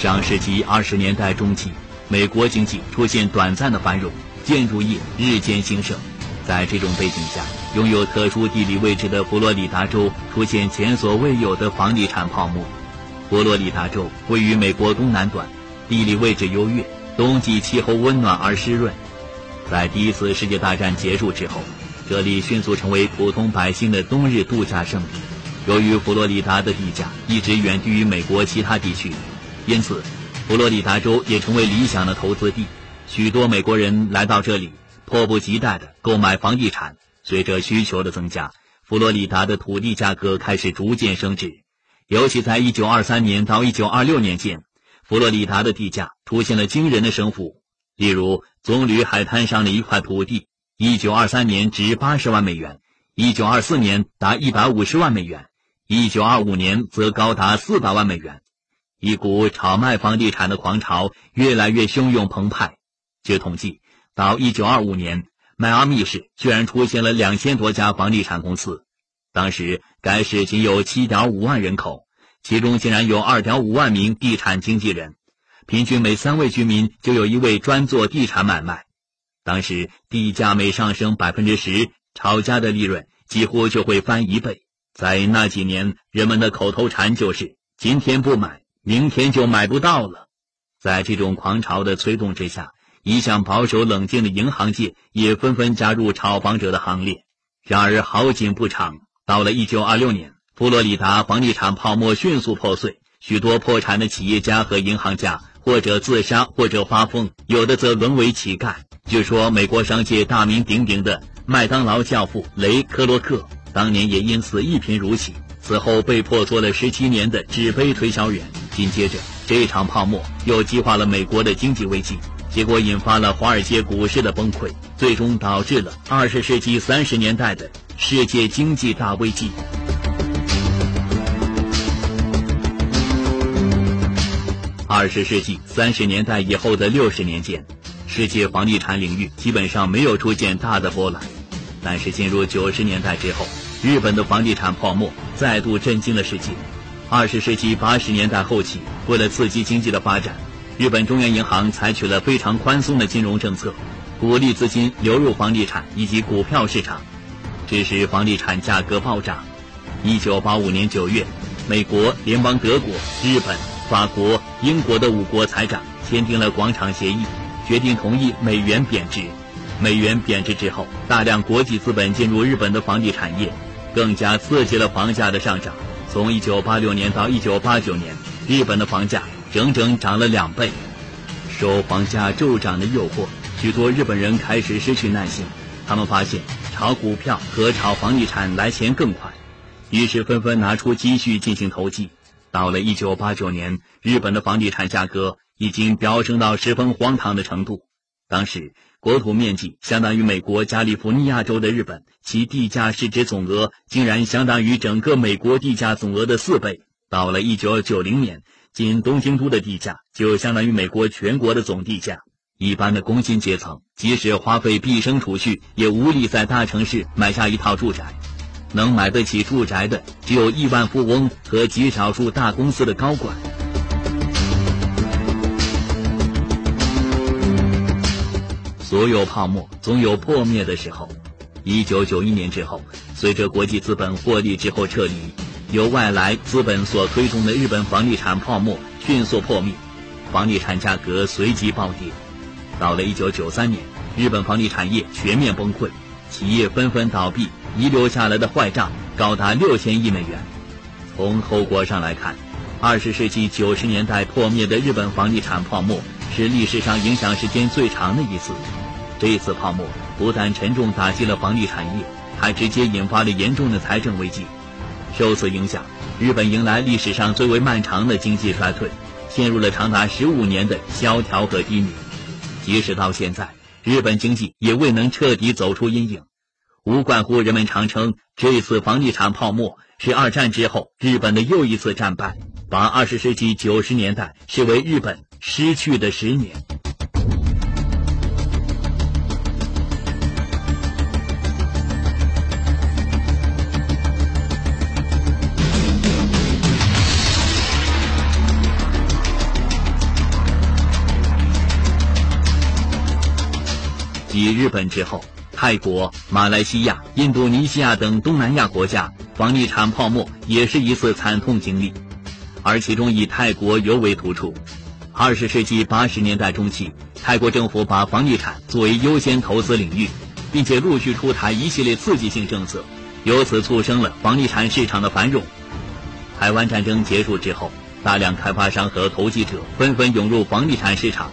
上世纪二十年代中期，美国经济出现短暂的繁荣，建筑业日渐兴盛。在这种背景下，拥有特殊地理位置的佛罗里达州出现前所未有的房地产泡沫。佛罗里达州位于美国东南端，地理位置优越，冬季气候温暖而湿润。在第一次世界大战结束之后，这里迅速成为普通百姓的冬日度假胜地。由于佛罗里达的地价一直远低于美国其他地区，因此佛罗里达州也成为理想的投资地。许多美国人来到这里，迫不及待地购买房地产。随着需求的增加，佛罗里达的土地价格开始逐渐升值。尤其在1923年到1926年间，佛罗里达的地价出现了惊人的升幅。例如，棕榈海滩上的一块土地，1923年值80万美元，1924年达150万美元，1925年则高达400万美元。一股炒卖房地产的狂潮越来越汹涌澎湃。据统计，到1925年，迈阿密市居然出现了两千多家房地产公司。当时，该市仅有7.5万人口，其中竟然有2.5万名地产经纪人，平均每三位居民就有一位专做地产买卖。当时，地价每上升百分之十，炒家的利润几乎就会翻一倍。在那几年，人们的口头禅就是“今天不买，明天就买不到了”。在这种狂潮的催动之下，一向保守冷静的银行界也纷纷加入炒房者的行列。然而，好景不长。到了1926年，佛罗里达房地产泡沫迅速破碎，许多破产的企业家和银行家或者自杀，或者发疯，有的则沦为乞丐。据说，美国商界大名鼎鼎的麦当劳教父雷克洛克，当年也因此一贫如洗，此后被迫做了十七年的纸杯推销员。紧接着，这场泡沫又激化了美国的经济危机，结果引发了华尔街股市的崩溃，最终导致了二十世纪三十年代的。世界经济大危机。二十世纪三十年代以后的六十年间，世界房地产领域基本上没有出现大的波澜。但是进入九十年代之后，日本的房地产泡沫再度震惊了世界。二十世纪八十年代后期，为了刺激经济的发展，日本中央银行采取了非常宽松的金融政策，鼓励资金流入房地产以及股票市场。致使房地产价格暴涨。一九八五年九月，美国联邦、德国、日本、法国、英国的五国财长签订了广场协议，决定同意美元贬值。美元贬值之后，大量国际资本进入日本的房地产业，更加刺激了房价的上涨。从一九八六年到一九八九年，日本的房价整整涨了两倍。受房价骤涨的诱惑，许多日本人开始失去耐心，他们发现。炒股票和炒房地产来钱更快，于是纷纷拿出积蓄进行投机。到了一九八九年，日本的房地产价格已经飙升到十分荒唐的程度。当时国土面积相当于美国加利福尼亚州的日本，其地价市值总额竟然相当于整个美国地价总额的四倍。到了一九九零年，仅东京都的地价就相当于美国全国的总地价。一般的工薪阶层，即使花费毕生储蓄，也无力在大城市买下一套住宅。能买得起住宅的，只有亿万富翁和极少数大公司的高管。所有泡沫总有破灭的时候。一九九一年之后，随着国际资本获利之后撤离，由外来资本所推动的日本房地产泡沫迅速破灭，房地产价格随即暴跌。到了一九九三年，日本房地产业全面崩溃，企业纷纷倒闭，遗留下来的坏账高达六千亿美元。从后果上来看，二十世纪九十年代破灭的日本房地产泡沫是历史上影响时间最长的一次。这次泡沫不但沉重打击了房地产业，还直接引发了严重的财政危机。受此影响，日本迎来历史上最为漫长的经济衰退，陷入了长达十五年的萧条和低迷。即使到现在，日本经济也未能彻底走出阴影，无怪乎人们常称这次房地产泡沫是二战之后日本的又一次战败，把二十世纪九十年代视为日本失去的十年。日本之后，泰国、马来西亚、印度尼西亚等东南亚国家房地产泡沫也是一次惨痛经历，而其中以泰国尤为突出。二十世纪八十年代中期，泰国政府把房地产作为优先投资领域，并且陆续出台一系列刺激性政策，由此促生了房地产市场的繁荣。台湾战争结束之后，大量开发商和投机者纷纷涌入房地产市场，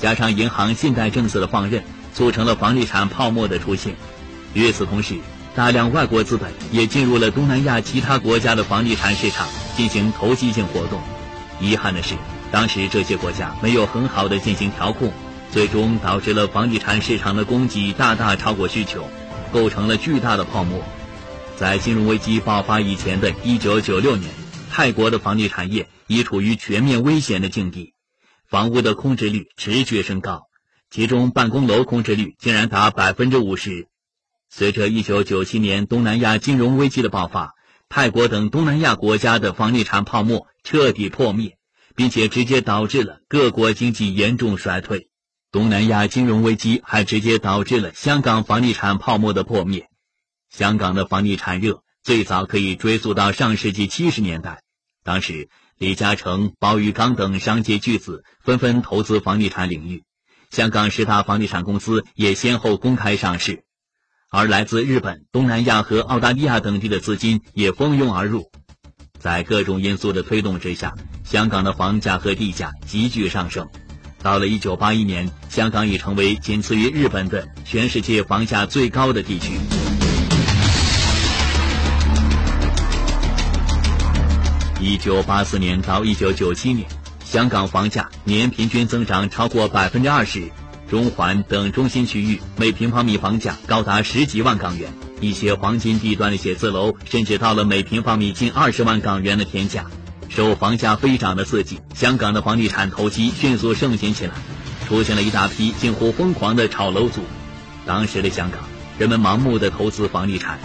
加上银行信贷政策的放任，促成了房地产泡沫的出现。与此同时，大量外国资本也进入了东南亚其他国家的房地产市场进行投机性活动。遗憾的是。当时这些国家没有很好的进行调控，最终导致了房地产市场的供给大大超过需求，构成了巨大的泡沫。在金融危机爆发以前的一九九六年，泰国的房地产业已处于全面危险的境地，房屋的空置率持续升高，其中办公楼空置率竟然达百分之五十。随着一九九七年东南亚金融危机的爆发，泰国等东南亚国家的房地产泡沫彻底破灭。并且直接导致了各国经济严重衰退，东南亚金融危机还直接导致了香港房地产泡沫的破灭。香港的房地产热最早可以追溯到上世纪七十年代，当时李嘉诚、包玉刚等商界巨子纷纷投资房地产领域，香港十大房地产公司也先后公开上市，而来自日本、东南亚和澳大利亚等地的资金也蜂拥而入。在各种因素的推动之下，香港的房价和地价急剧上升。到了1981年，香港已成为仅次于日本的全世界房价最高的地区。1984年到1997年，香港房价年平均增长超过百分之二十，中环等中心区域每平方米房价高达十几万港元。一些黄金地段的写字楼甚至到了每平方米近二十万港元的天价，受房价飞涨的刺激，香港的房地产投机迅速盛行起来，出现了一大批近乎疯狂的炒楼族。当时的香港，人们盲目的投资房地产，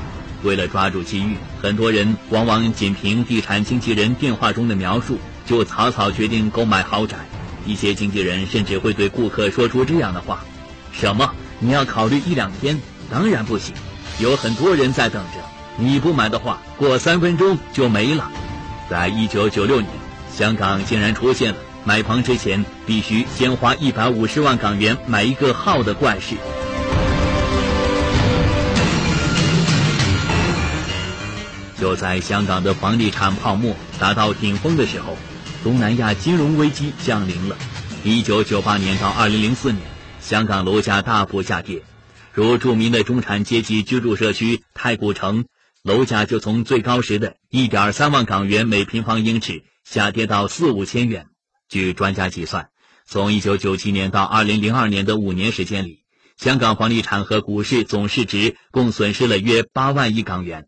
为了抓住机遇，很多人往往仅凭地产经纪人电话中的描述就草草决定购买豪宅。一些经纪人甚至会对顾客说出这样的话：“什么？你要考虑一两天？当然不行。”有很多人在等着，你不买的话，过三分钟就没了。在一九九六年，香港竟然出现了买房之前必须先花一百五十万港元买一个号的怪事。就在香港的房地产泡沫达到顶峰的时候，东南亚金融危机降临了。一九九八年到二零零四年，香港楼价大幅下跌。如著名的中产阶级居住社区太古城，楼价就从最高时的一点三万港元每平方英尺下跌到四五千元。据专家计算，从一九九七年到二零零二年的五年时间里，香港房地产和股市总市值共损失了约八万亿港元，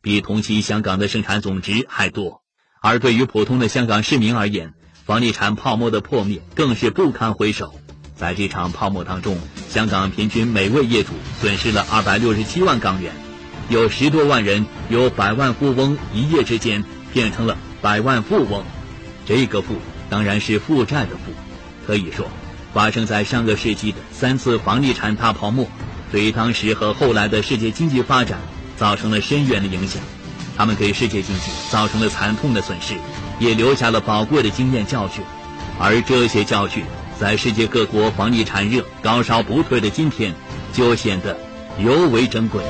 比同期香港的生产总值还多。而对于普通的香港市民而言，房地产泡沫的破灭更是不堪回首。在这场泡沫当中，香港平均每位业主损失了二百六十七万港元，有十多万人由百万富翁一夜之间变成了百万富翁。这个富当然是负债的富。可以说，发生在上个世纪的三次房地产大泡沫，对于当时和后来的世界经济发展造成了深远的影响。他们给世界经济造成了惨痛的损失，也留下了宝贵的经验教训。而这些教训。在世界各国房地产热高烧不退的今天，就显得尤为珍贵。